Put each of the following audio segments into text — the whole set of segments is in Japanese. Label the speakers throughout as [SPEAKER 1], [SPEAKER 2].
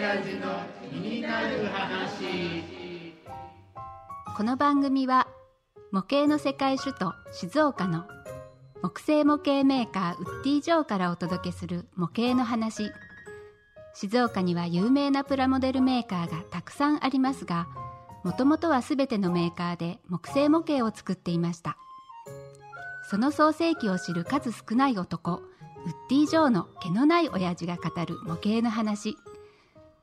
[SPEAKER 1] 親父の気になる話
[SPEAKER 2] この番組は模型の世界首都静岡の木製模型メーカーウッディ・ジョーからお届けする模型の話。静岡には有名なプラモデルメーカーがたくさんありますがもともとは全てのメーカーで木製模型を作っていました。その創世記を知る数少ない男ウッディ・ジョーの毛のない親父が語る模型の話。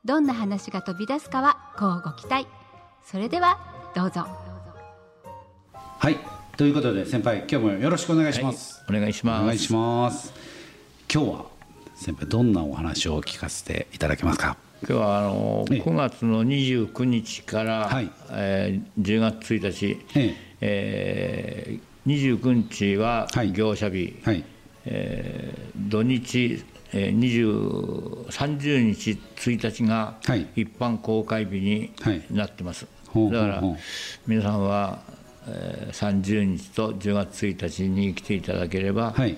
[SPEAKER 2] どんな話が飛び出すかはこうご期待。それではどうぞ。
[SPEAKER 3] はい。ということで先輩今日もよろしくお願いします、
[SPEAKER 4] お願いします。
[SPEAKER 3] お願いします。今日は先輩どんなお話を聞かせていただけますか？
[SPEAKER 4] 今日はあの
[SPEAKER 3] ええ。
[SPEAKER 4] 9月の29日から、
[SPEAKER 3] はい。
[SPEAKER 4] えー10月1日、
[SPEAKER 3] え
[SPEAKER 4] え。ー29日は
[SPEAKER 3] はい。
[SPEAKER 4] 業者日、
[SPEAKER 3] はい。
[SPEAKER 4] えー土日、えー、20 30日1日が
[SPEAKER 3] はい。
[SPEAKER 4] 一般公開日に
[SPEAKER 3] はい。
[SPEAKER 4] なってます、
[SPEAKER 3] ほうほう
[SPEAKER 4] だから皆さんは、えー30日と10月1日に来ていただければ、
[SPEAKER 3] はい。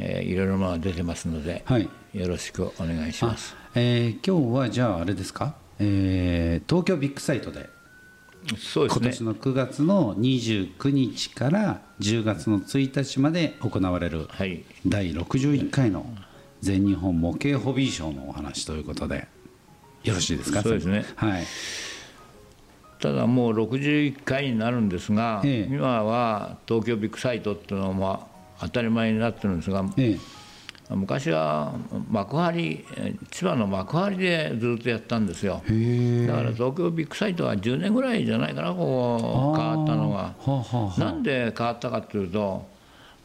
[SPEAKER 4] えーいろいろなものが出てますので、
[SPEAKER 3] はい。
[SPEAKER 4] よろしくお願いします。
[SPEAKER 3] えー今日はじゃああれですか、えー東京ビッグサイトで
[SPEAKER 4] そうですね。
[SPEAKER 3] 今年の9月の29日から10月の1日まで行われる
[SPEAKER 4] はい。
[SPEAKER 3] 第61回の全日本模型ホビーショーのお話ということでよろしいですか？
[SPEAKER 4] そうですね。
[SPEAKER 3] はい。
[SPEAKER 4] ただもう61回になるんですが、
[SPEAKER 3] ええ。
[SPEAKER 4] 今は東京ビッグサイトっていうのはまあ当たり前になってるんですが、
[SPEAKER 3] え
[SPEAKER 4] 昔は幕張えー千葉の幕張でずっとやったんですよ。だから東京ビッグサイトは10年ぐらいじゃないかなこう変わったのが。
[SPEAKER 3] はあは
[SPEAKER 4] なんで変わったかというと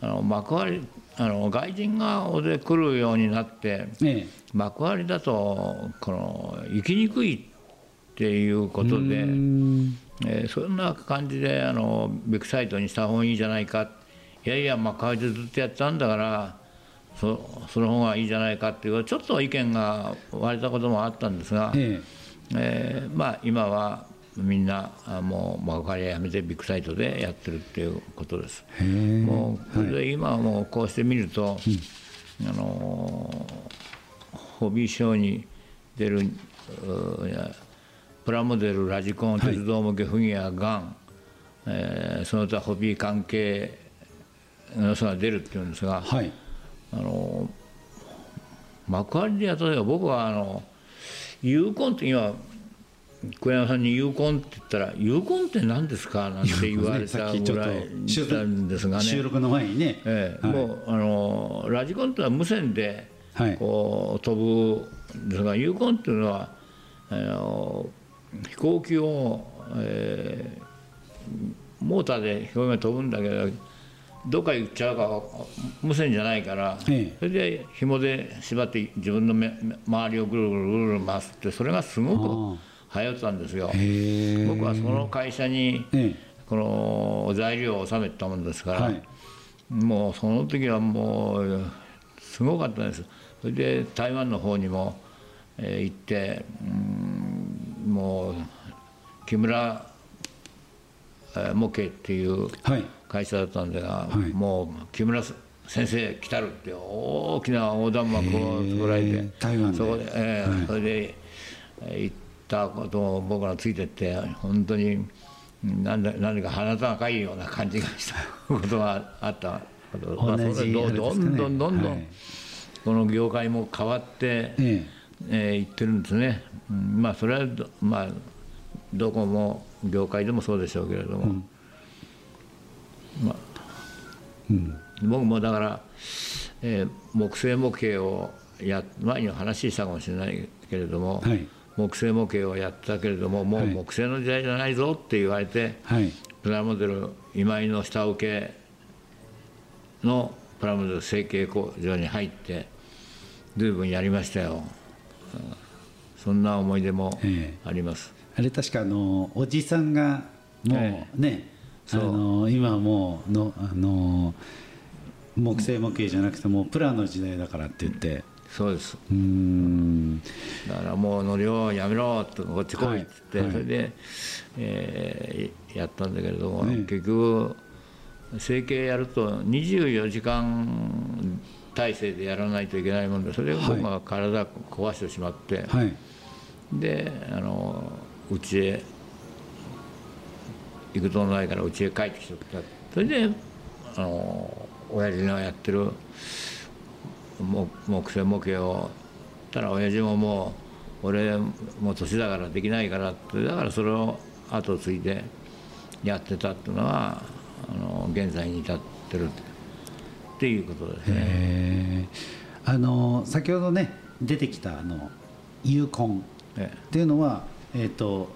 [SPEAKER 4] あの幕張あの外人が大勢来るようになって
[SPEAKER 3] え
[SPEAKER 4] 幕張だとこの行きにくいっていうことで、
[SPEAKER 3] え
[SPEAKER 4] ーそんな感じであのビッグサイトにした方がいいじゃないか。いやいや幕張でずっとやってたんだからそその方がいいじゃないかっていうちょっと意見が割れたこともあったんですが、
[SPEAKER 3] え
[SPEAKER 4] え。ーまあ、今はみんなあもう幕張やめてビッグサイトでやってるっていうことです。もうこれで今はもうこうして見ると、あのーホビーショーに出るプラモデルラジコン鉄道向けフィギュアガン、えーその他ホビー関係の人が出るっていうんですが、
[SPEAKER 3] はい。
[SPEAKER 4] あの幕張でやった時は僕はあの有根って今小山さんに有根って言ったら有根って何ですか？なんて言われ
[SPEAKER 3] さ
[SPEAKER 4] たぐらいしたんですがね。
[SPEAKER 3] 収録の前にね、
[SPEAKER 4] ええ。
[SPEAKER 3] はい。
[SPEAKER 4] もうあのラジコンってのは無線で
[SPEAKER 3] はい。
[SPEAKER 4] こう飛ぶんですが、有根っていうのはあの飛行機を、えーモーターで飛行機が飛ぶんだけどどっか行っちゃうか無線じゃないから、
[SPEAKER 3] ええ。
[SPEAKER 4] それで紐で縛って自分の目周りをぐるぐるぐるぐる回すってそれがすごく流行ってたんですよ。僕はその会社に
[SPEAKER 3] え
[SPEAKER 4] この材料を納めてたもんですから、
[SPEAKER 3] はい。
[SPEAKER 4] もうその時はもうすごかったです。それで台湾の方にも、えー行ってうんもう木村えー模型っていう
[SPEAKER 3] はい。
[SPEAKER 4] 会社だったんでが、
[SPEAKER 3] い。
[SPEAKER 4] もう木村先生来たるって大きな横断幕を作られ
[SPEAKER 3] へ
[SPEAKER 4] て
[SPEAKER 3] ー。台湾で。
[SPEAKER 4] そこで、えー
[SPEAKER 3] はい。
[SPEAKER 4] それでえー行ったことを僕らついてって本当にうんなんだ何か鼻高いような感じがしたことがあった
[SPEAKER 3] 同じね。
[SPEAKER 4] どんどんどんどん、
[SPEAKER 3] はい。
[SPEAKER 4] この業界も変わって、
[SPEAKER 3] え
[SPEAKER 4] え。ー行ってるんですね、うんまあそれはど,、まあ、どこも業界でもそうでしょうけれども、まあ。僕もだから、えー木製模型をや前に話したかもしれないけれども、
[SPEAKER 3] はい
[SPEAKER 4] 木製模型をやったけれどももう
[SPEAKER 3] はい
[SPEAKER 4] 木製の時代じゃないぞって言われて、
[SPEAKER 3] はい。
[SPEAKER 4] プラモデル今井の下請けのプラモデル成形工場に入って随分やりましたよ、うんそんな思い出も
[SPEAKER 3] え
[SPEAKER 4] あります、
[SPEAKER 3] あれ確かあのおじさんがも
[SPEAKER 4] え
[SPEAKER 3] うね、あ
[SPEAKER 4] そう。
[SPEAKER 3] の今はもうのあの木製模型じゃなくてもうプラの時代だからって言って
[SPEAKER 4] そうです。
[SPEAKER 3] うーん。
[SPEAKER 4] だからもう乗りをやめろってこっち来いっつって、
[SPEAKER 3] はい。はい。
[SPEAKER 4] それで、えーやったんだけれども、
[SPEAKER 3] ね。
[SPEAKER 4] 結局整形やると24時間体制でやらないといけないもんでそれで僕が体壊してしまって、
[SPEAKER 3] はい。
[SPEAKER 4] であのうちへ行くとないからうちへ帰ってきちゃった。それであの親父がやってる木木製模型をたら親父ももう俺もう年だからできないからってだからそれを後を継いでやってたっていうのはあの現在に至ってるっていうことですね。
[SPEAKER 3] えー。あの先ほどね出てきたあの有根
[SPEAKER 4] え
[SPEAKER 3] っていうのはえっ、と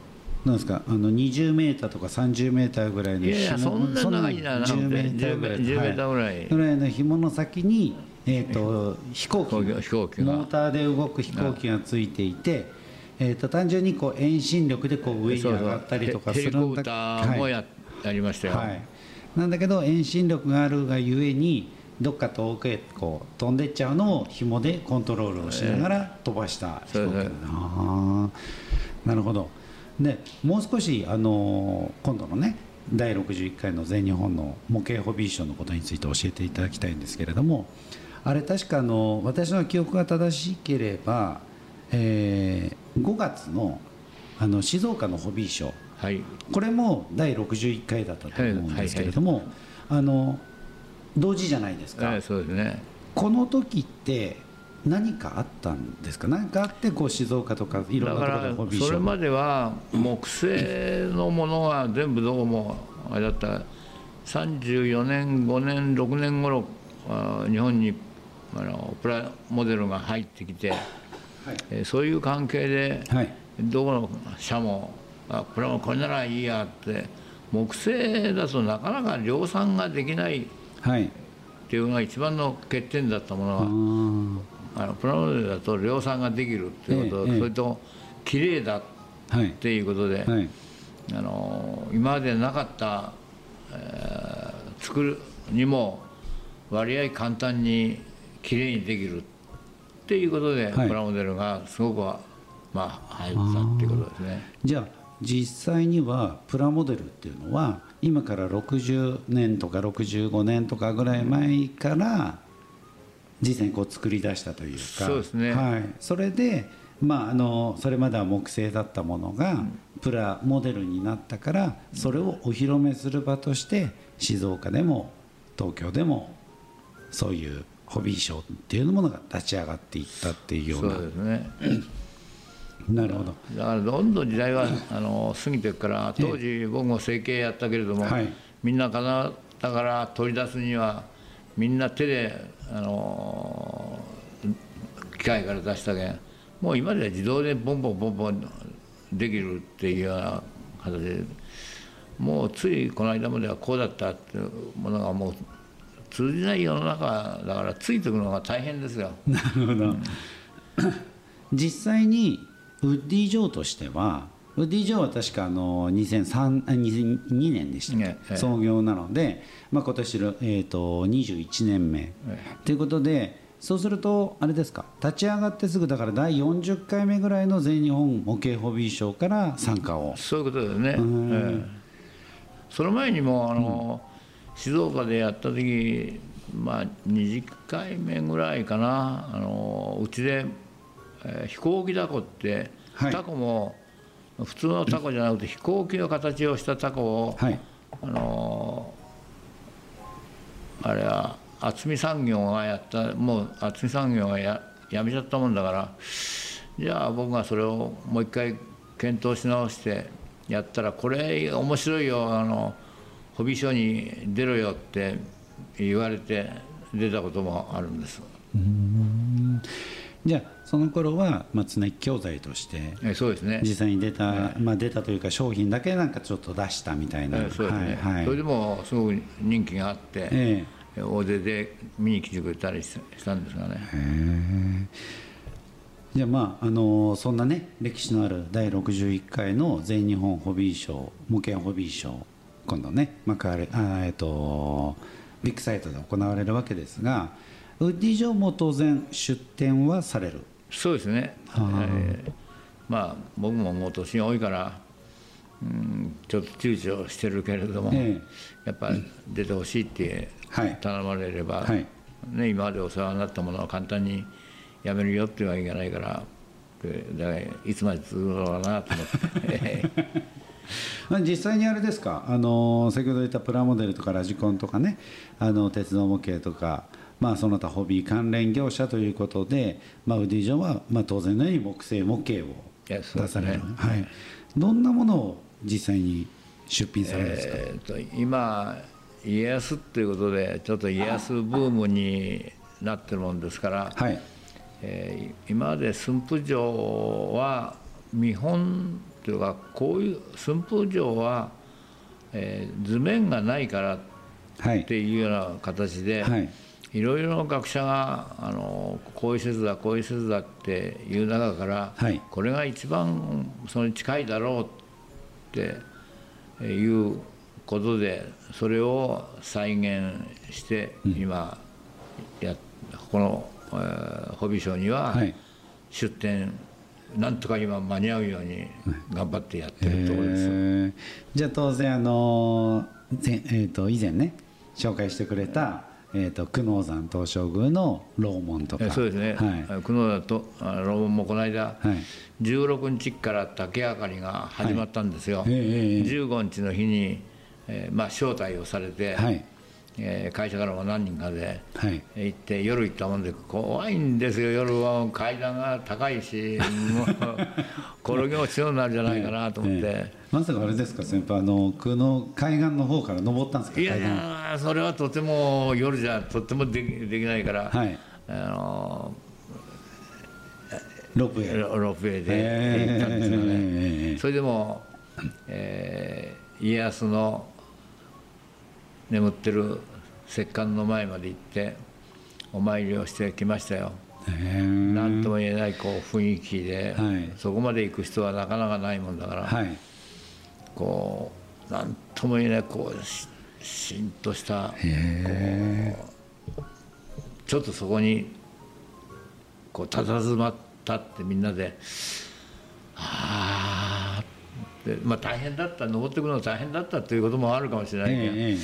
[SPEAKER 3] なんですかあの20メーターとか30メーターぐらいの
[SPEAKER 4] いやいやそんな長いなくて
[SPEAKER 3] 10メーターぐらい。
[SPEAKER 4] 10メーターぐらい。
[SPEAKER 3] ぐらいの紐の先にえっ、と飛行機
[SPEAKER 4] 飛行機飛行機が。
[SPEAKER 3] モーターで動く飛行機がついていてえー、と単純にこう遠心力でこう上に上がったりとかするんだ
[SPEAKER 4] ヘリコプターもや,、やりましたよ、
[SPEAKER 3] はい、なんだけど遠心力があるがゆえにどっか遠くへこう飛んでっちゃうのを紐でコントロールをしながら飛ばした飛行機だな、あーなるほど。でもう少し、あのー今度のね第61回の全日本の模型ホビーショーのことについて教えていただきたいんですけれどもあれ確かあの私の記憶が正しければ、えー5月のあの静岡のホビーショー。
[SPEAKER 4] はい。
[SPEAKER 3] これも第61回だったと思うんですけれども、あの同時じゃないですか、
[SPEAKER 4] ええそうですね。
[SPEAKER 3] この時って何かあったんですか？何かあってこう静岡とかいろんなところでホビーショー。
[SPEAKER 4] それまでは木製のものが全部どうもあれだった。34年5年6年頃あ日本にあのプラモデルが入ってきて、えーそういう関係で
[SPEAKER 3] はい。
[SPEAKER 4] どこの社もあプラモこれならいいやって木製だとなかなか量産ができないっ
[SPEAKER 3] はい。
[SPEAKER 4] ていうのが一番の欠点だったものは
[SPEAKER 3] あー。
[SPEAKER 4] あのプラモデルだと量産ができるっていうこと、
[SPEAKER 3] ええええ。
[SPEAKER 4] それと綺麗だっ
[SPEAKER 3] はい。
[SPEAKER 4] ていうことで、
[SPEAKER 3] はい。
[SPEAKER 4] あの今までなかった、えー作るにも割合簡単に綺麗にできるっていうことで、
[SPEAKER 3] はい。
[SPEAKER 4] プラモデルがすごくはまあ入ったっていうことですね。
[SPEAKER 3] じゃあ実際にはプラモデルっていうのは今から60年とか65年とかぐらい前から実際にこう作り出したというか。
[SPEAKER 4] そうですね。
[SPEAKER 3] はい、それで、まあ、あのそれまでは木製だったものがプラモデルになったからそれをお披露目する場として静岡でも東京でもそういうホビーショーっていうものが立ち上がっていったっていうよう
[SPEAKER 4] そう
[SPEAKER 3] な
[SPEAKER 4] ですね。
[SPEAKER 3] なるほど。
[SPEAKER 4] だからどんどん時代はあの過ぎていくから当時僕も整形やったけれども、
[SPEAKER 3] はい。
[SPEAKER 4] みんな金だから取り出すにはみんな手であの機械から出したけんもう今では自動でボンボンボンボンできるっていうような形でもうついこの間まではこうだったっていうものがもう通じない世の中だからついていくのが大変ですよ。
[SPEAKER 3] なるほど。実際にウッディ・ジョーとしてはウッディ・ジョーは確かあの2003あ2002年でしたっけ、
[SPEAKER 4] ねええ。
[SPEAKER 3] 創業なので、まあ、今年の、えー、と21年目、ということでそうするとあれですか立ち上がってすぐだから第40回目ぐらいの全日本模型ホビーショーから参加を。
[SPEAKER 4] そういうことですね、ええ。その前にもあの、静岡でやった時まあ20回目ぐらいかな。あのうちで、えー飛行機だこって、
[SPEAKER 3] はい。
[SPEAKER 4] タコも普通のタコじゃなくて飛行機の形をしたタコを、
[SPEAKER 3] はい。
[SPEAKER 4] あのあれは渥美産業がやったもう渥美産業がややめちゃったもんだから。じゃあ僕がそれをもう一回検討し直してやったらこれ面白いよ。あのホビーショーに出ろよって言われて出たこともあるんです。
[SPEAKER 3] じゃあその頃は、まあ、常木教材として
[SPEAKER 4] えそうですね。
[SPEAKER 3] 実際に出た、まあ、出たというか商品だけなんかちょっと出したみたいな、
[SPEAKER 4] えそうですね、
[SPEAKER 3] はいはい。
[SPEAKER 4] それでもすごく人気があって、
[SPEAKER 3] え
[SPEAKER 4] 大勢で見に来てくれたりししたんですがね。
[SPEAKER 3] じゃあまああのそんなね歴史のある第61回の全日本ホビーショー模型ホビーショー今度ね幕張あえっとビッグサイトで行われるわけですがウッディ・ジョーも当然出店はされる。
[SPEAKER 4] そうですね、えーまあ僕ももう年が多いから、うん、ちょっと躊躇してるけれども、
[SPEAKER 3] え
[SPEAKER 4] やっぱ出てほしいって
[SPEAKER 3] はい。
[SPEAKER 4] 頼まれれば
[SPEAKER 3] はい。
[SPEAKER 4] ね、今までお世話になったものは簡単にやめるよってわけいかないからでだからいつまで続くのかなと思って。
[SPEAKER 3] ま あ実際にあれですか、あの先ほど言ったプラモデルとかラジコンとかね。あの鉄道模型とか、まあ、その他ホビー関連業者ということで、まあ、ウディジョンは、まあ、当然のように木製模型を出される、はい、どんなものを実際に出品されるんですか、
[SPEAKER 4] えーと今家康っていうことでちょっと家康ブームになってるもんですから、
[SPEAKER 3] はい。
[SPEAKER 4] えー今まで駿府城は見本というかこういう駿府城は、えー図面がないから
[SPEAKER 3] はい。
[SPEAKER 4] っていうような形で、
[SPEAKER 3] はい。
[SPEAKER 4] いろいろな学者があのこういう説だこういう説だっていう中から、
[SPEAKER 3] はい。
[SPEAKER 4] これが一番それに近いだろうっていうことでそれを再現して今やこの、えーホビーショーには
[SPEAKER 3] はい。
[SPEAKER 4] 出展なんとか今間に合うように頑張ってやってるところです。
[SPEAKER 3] えー。じゃあ当然あの前えー、と以前ね紹介してくれた、えー、と久能山東照宮の楼門とか。
[SPEAKER 4] えそうですね、
[SPEAKER 3] はい。
[SPEAKER 4] 久能田とあのローンもこの間、
[SPEAKER 3] はい。
[SPEAKER 4] 16日から竹あかりが始まったんですよ、
[SPEAKER 3] はい。ええええ
[SPEAKER 4] 15日の日に、えーまあ、招待をされて、
[SPEAKER 3] はい
[SPEAKER 4] えー会社からも何人かで
[SPEAKER 3] はい。
[SPEAKER 4] 行って夜行ったもんで怖いんですよ。夜は階段が高いしもう 転げ落ちそうになるんじゃないかなと思って、
[SPEAKER 3] ええ。まさかあれですか先輩。あの久能海岸の方から登ったんですか
[SPEAKER 4] いやいやそれはとても夜じゃとってもできできないから、
[SPEAKER 3] はい。
[SPEAKER 4] あの
[SPEAKER 3] ロープウェイ。
[SPEAKER 4] ロロープウェイで行ったんですよね、
[SPEAKER 3] ええ。
[SPEAKER 4] それでも、えー家康の眠ってる石棺の前まで行ってお参りをしてきましたよ。
[SPEAKER 3] ええ
[SPEAKER 4] 何とも言えないこう雰囲気で、
[SPEAKER 3] はい。
[SPEAKER 4] そこまで行く人はなかなかないもんだから、
[SPEAKER 3] はい。
[SPEAKER 4] こう何とも言えないこうししんとしたちょっとそこにこう佇まったってみんなでああってまあ大変だった登ってくるの大変だったということもあるかもしれないけど、
[SPEAKER 3] ええ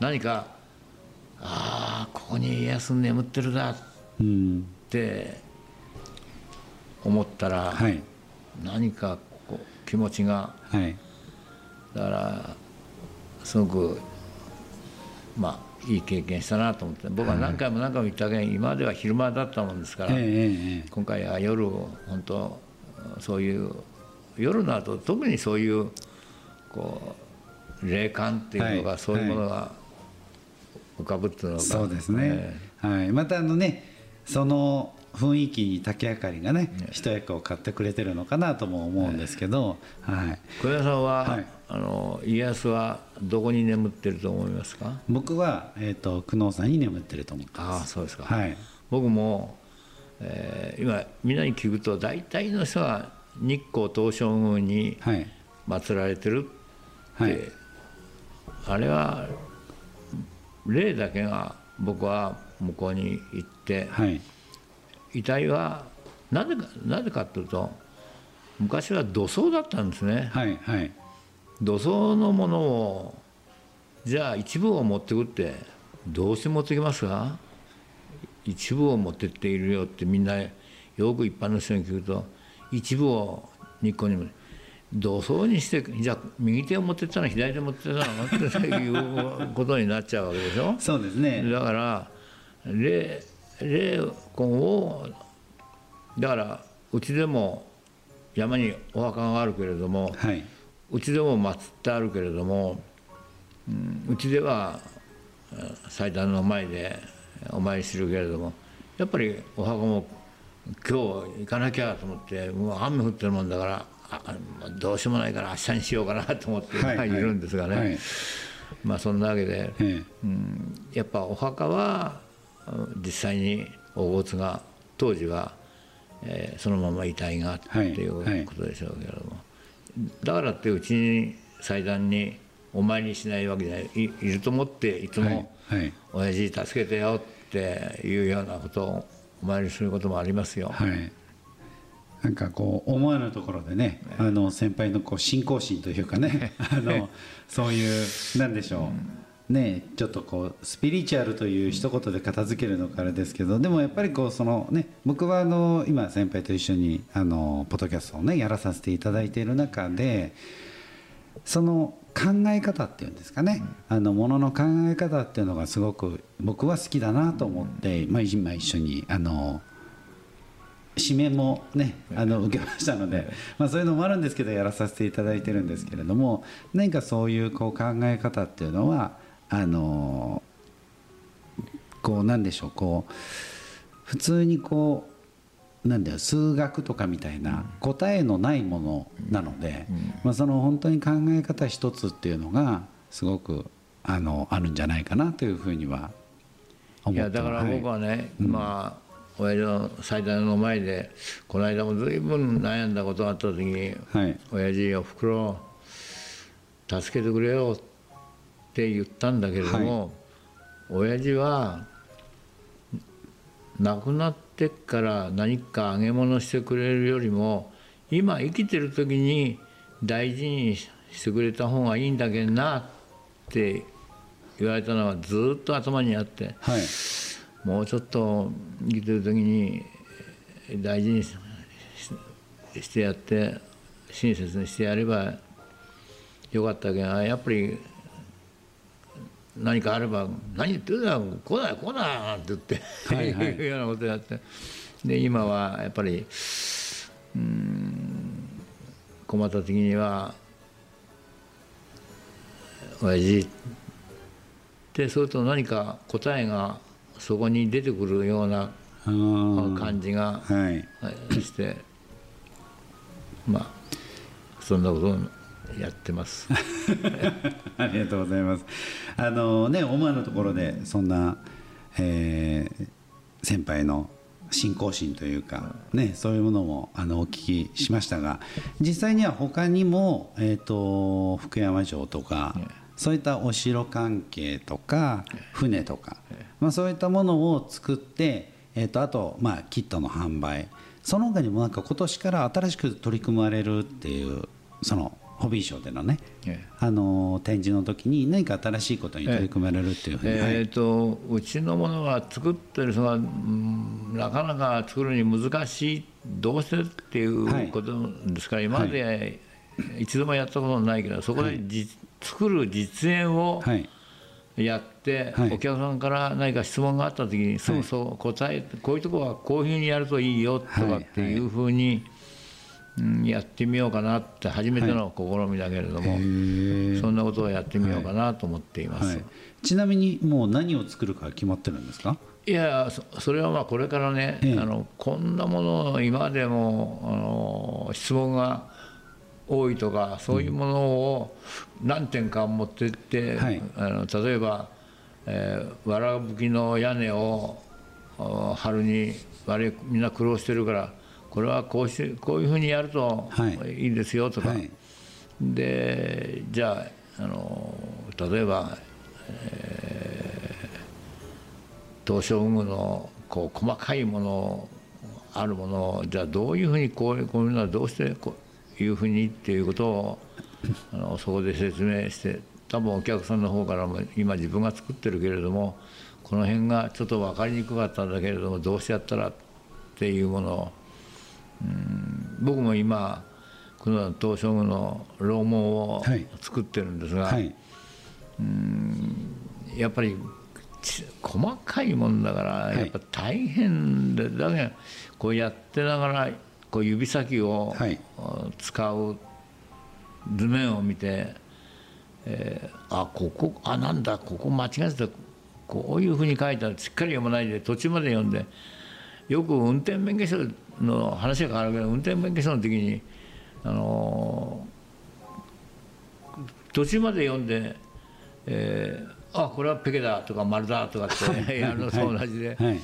[SPEAKER 4] 何かああここに家康眠ってるなっ
[SPEAKER 3] うん
[SPEAKER 4] て思ったら、
[SPEAKER 3] はい。
[SPEAKER 4] 何かこう気持ちが
[SPEAKER 3] はい。
[SPEAKER 4] だからすごくまあいい経験したなと思って僕は何回も何回も言ったけど今までは昼間だったもんですから、
[SPEAKER 3] ええええ
[SPEAKER 4] 今回は夜本当そういう夜の後特にそういうこう霊感っていうのが、
[SPEAKER 3] はい。
[SPEAKER 4] そういうものが浮かぶっていうのが。
[SPEAKER 3] そうですね、はい、またあのねその雰囲気に竹あかりがね一役を買ってくれてるのかなとも思うんですけど、はい、
[SPEAKER 4] 小屋さんは、
[SPEAKER 3] はい。
[SPEAKER 4] あの家康はどこに眠ってると思いますか？
[SPEAKER 3] 僕は、えー、と久能山に眠ってると思って
[SPEAKER 4] あ
[SPEAKER 3] ます。
[SPEAKER 4] あそうですか、
[SPEAKER 3] はい。
[SPEAKER 4] 僕も、えー今みんなに聞くと大体の人は日光東照宮に
[SPEAKER 3] はい。
[SPEAKER 4] 祀られてるって、
[SPEAKER 3] はい。
[SPEAKER 4] あれは霊だけが僕は向こうに行って
[SPEAKER 3] はい。
[SPEAKER 4] 遺体はなぜかなぜかっていうと昔は土葬だったんですね。
[SPEAKER 3] はいはい。
[SPEAKER 4] 土葬のものをじゃあ一部を持ってくってどうして持ってきますか？一部を持ってっているよってみんなよく一般の人に聞くと一部を日光にも土葬にしてじゃあ右手を持ってったの左手を持ってったのっていうことになっちゃうわけでしょ？
[SPEAKER 3] そうですね。
[SPEAKER 4] だから霊霊魂をだからうちでも山にお墓があるけれども、
[SPEAKER 3] はい。う
[SPEAKER 4] ちでも祀ってあるけれども、うんうちではえー祭壇の前でお参りするけれどもやっぱりお墓も今日行かなきゃと思ってもう雨降ってるもんだからどうしようもないから明日にしようかなと思って、
[SPEAKER 3] はいはい。
[SPEAKER 4] いるんですがね、
[SPEAKER 3] はい。
[SPEAKER 4] まあそんなわけで、
[SPEAKER 3] え
[SPEAKER 4] うん、やっぱお墓はうん実際にお骨が当時は、えーそのまま遺体がって
[SPEAKER 3] はい
[SPEAKER 4] いうことでしょうけれども、だからってうちに祭壇にお参りしないわけじゃない。いいると思っていつ
[SPEAKER 3] え
[SPEAKER 4] も
[SPEAKER 3] はいはい「
[SPEAKER 4] 親父助けてよ」っていうようなことをお参りすることもありますよ。
[SPEAKER 3] はいなんかこう思わぬところでね、あの先輩のこう信仰心というかね、あのそういうなんでしょう、ねちょっとこうスピリチュアルという一言で片付けるのかあれですけどでもやっぱりこうそのね僕はあの今先輩と一緒にあのポッドキャストをねやらさせていただいている中でその考え方っていうんですかね、あのものの考え方っていうのがすごく僕は好きだなと思って、まあ、今一緒にあの指名もねあの受けましたので、まあ、そういうのもあるんですけどやらさせていただいてるんですけれども何かそういうこう考え方っていうのはあのこうなんでしょうこう普通にこうなんだよ数学とかみたいな答えのないものなので、まあ、その本当に考え方一つっていうのがすごくあのあるんじゃないかなというふうには思って
[SPEAKER 4] いやだから僕はね、はい、まあ親父の祭壇の前でこの間も随分悩んだことがあった時に「はい、親父おふくろ助けてくれよ」って言ったんだけれども、はい、親父は亡くなってから何か揚げ物してくれるよりも今生きてる時に大事にしてくれた方がいいんだけどなって言われたのはずっと頭にあって、はい、もうちょっと生きてる時に大事にしてやって親切にしてやればよかったけどやっぱり何かあれば「何言ってるんだ来ない来ない」って言って、はいはい、いうようなことやってで今はやっぱりうん困った時には「親父」ってそうと何か答えがそこに出てくるような感じがして、まあそんなことやってます。
[SPEAKER 3] ありがとうございます。あのね思わぬところでそんな、えー、先輩の信仰心というか、ね、そういうものもあのお聞きしましたが実際には他にも、えーと、福山城とか、そういったお城関係とか船とか、まあ、そういったものを作って、えーと、あと、まあ、キットの販売。その他にもなんか今年から新しく取り組まれるっていうそのホビーショーでのね、ええ、あの展示の時に何か新しいことに取り組まれるっていうふうに、え
[SPEAKER 4] ええー、とうちのものが作ってる人が、うん、なかなか作るに難しいどうしてっていうことですか。ら、はい、今まで一度もやったことないけどそこでじ、はい、作る実演をやって、はい、お客さんから何か質問があった時に、そうそう答えこういうとこはこういうふうにやるといいよとかっていうふうに、うん、やってみようかなって初めての試みだけれども、はい、そんなことをやってみようかなと思っています、はい。はい、
[SPEAKER 3] ちなみにもう何を作るか決まってるんですか？
[SPEAKER 4] いやそれはまあこれからね、え。あのこんなものを今でもあの質問が多いとかそういうものを何点か持ってって、うん、あの例えば、えー、わらぶきの屋根を春にみんな苦労してるからこれはこうしてこういうふうにやるとい。いですよとか、はい、でじゃああの例えば、えー、東照宮のこう細かいものあるものをじゃあどういうふうにこうこういうのはどうしてこういうふうにっていうことをあのそこで説明して多分お客さんの方からも今自分が作ってるけれどもこの辺がちょっと分かりにくかったんだけれどもどうしてやったらっていうものを僕も今この東照宮の楼門を作ってるんですが、はい、うんやっぱり細かいもんだからやっぱ大変で、だけどこうやってながらこう指先を使う図面を見て、えー、あここあなんだここ間違えてた。こういうふうに書いたらしっかり読まないで途中まで読んでよく運転免許証の話が変わるけど運転免許証の時にあの途中まで読んで、えー、あこれはペケだとか丸だとかって やるのと同じで、はい、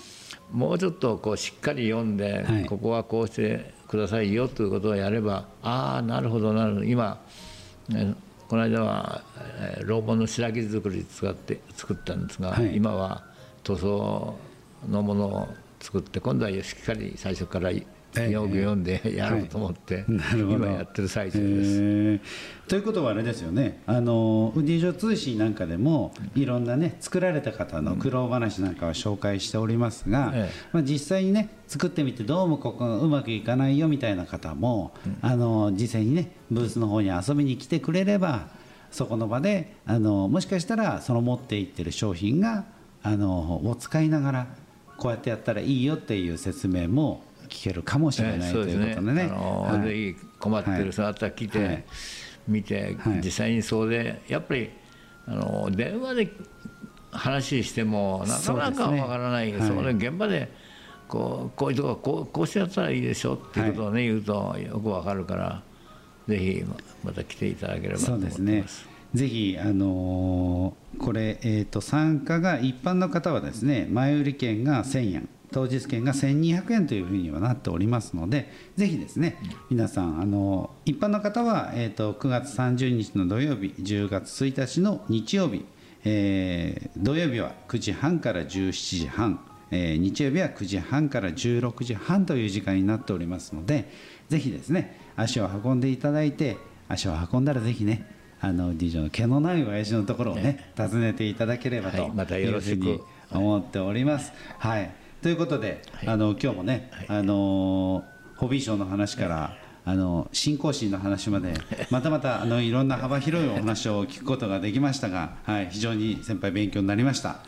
[SPEAKER 4] もうちょっとこうしっかり読んで、はい、ここはこうしてくださいよということをやればああなるほどなるほど。今、ね、この間は、えー、ローボンの白木作り使って作ったんですが、はい、今は塗装のものを作って今度はしっかり最初からよく読んでやろうと思って、
[SPEAKER 3] なるほど。
[SPEAKER 4] 今やってる最中です。
[SPEAKER 3] ということはあれですよね。あのウディジョ通信なんかでもいろんなね作られた方の苦労話なんかを紹介しておりますが、
[SPEAKER 4] ええ。
[SPEAKER 3] まあ、実際にね作ってみてどうもここうまくいかないよみたいな方も、あの実際にねブースの方に遊びに来てくれればそこの場であのもしかしたらその持っていってる商品があのを使いながらこうやってやったらいいよっていう説明も聞けるかもしれない、という
[SPEAKER 4] そうですね。
[SPEAKER 3] ことでね。
[SPEAKER 4] あの
[SPEAKER 3] はい
[SPEAKER 4] ぜひ困って
[SPEAKER 3] はい
[SPEAKER 4] る方来て、
[SPEAKER 3] はい
[SPEAKER 4] 見て、
[SPEAKER 3] はい
[SPEAKER 4] 実際にそうでやっぱりあの電話で話してもなかなかわからない。そ,、
[SPEAKER 3] ね
[SPEAKER 4] 現場でこうこういうとここうこうしてやったらいいでしょっていうことをね、言うとよくわかるから、ぜひままた来ていただければと
[SPEAKER 3] そ
[SPEAKER 4] 思ってます。
[SPEAKER 3] ぜひ、あのこれ、えー、と参加が一般の方はですね前売り券が1000円当日券が1200円というふうにはなっておりますのでぜひですね皆さん、あの一般の方は、えー、と9月30日の土曜日10月1日の日曜日、えー土曜日は9時半から17時半えー日曜日は9時半から16時半という時間になっておりますのでぜひですね足を運んでいただいて足を運んだらぜひねあの DJ の毛のない親父のところをね訪ねていただければと
[SPEAKER 4] はいまたよろしく。
[SPEAKER 3] 思っております。はい、ということで、あの今日もね、あのホビーショーの話から、あの信仰心の話までまたまたあのいろんな幅広いお話を聞くことができましたが、はい、非常に先輩勉強になりました。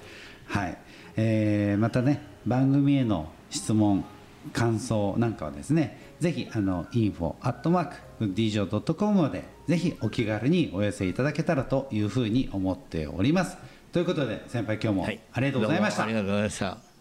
[SPEAKER 3] はい。えーまたね番組への質問感想なんかはですねぜひあの info アットマークウッディジョー .com までぜひお気軽にお寄せいただけたらというふうに思っております。ということで先輩今日も
[SPEAKER 4] はい。
[SPEAKER 3] ありがとうございました、
[SPEAKER 4] どうもありがとうございました。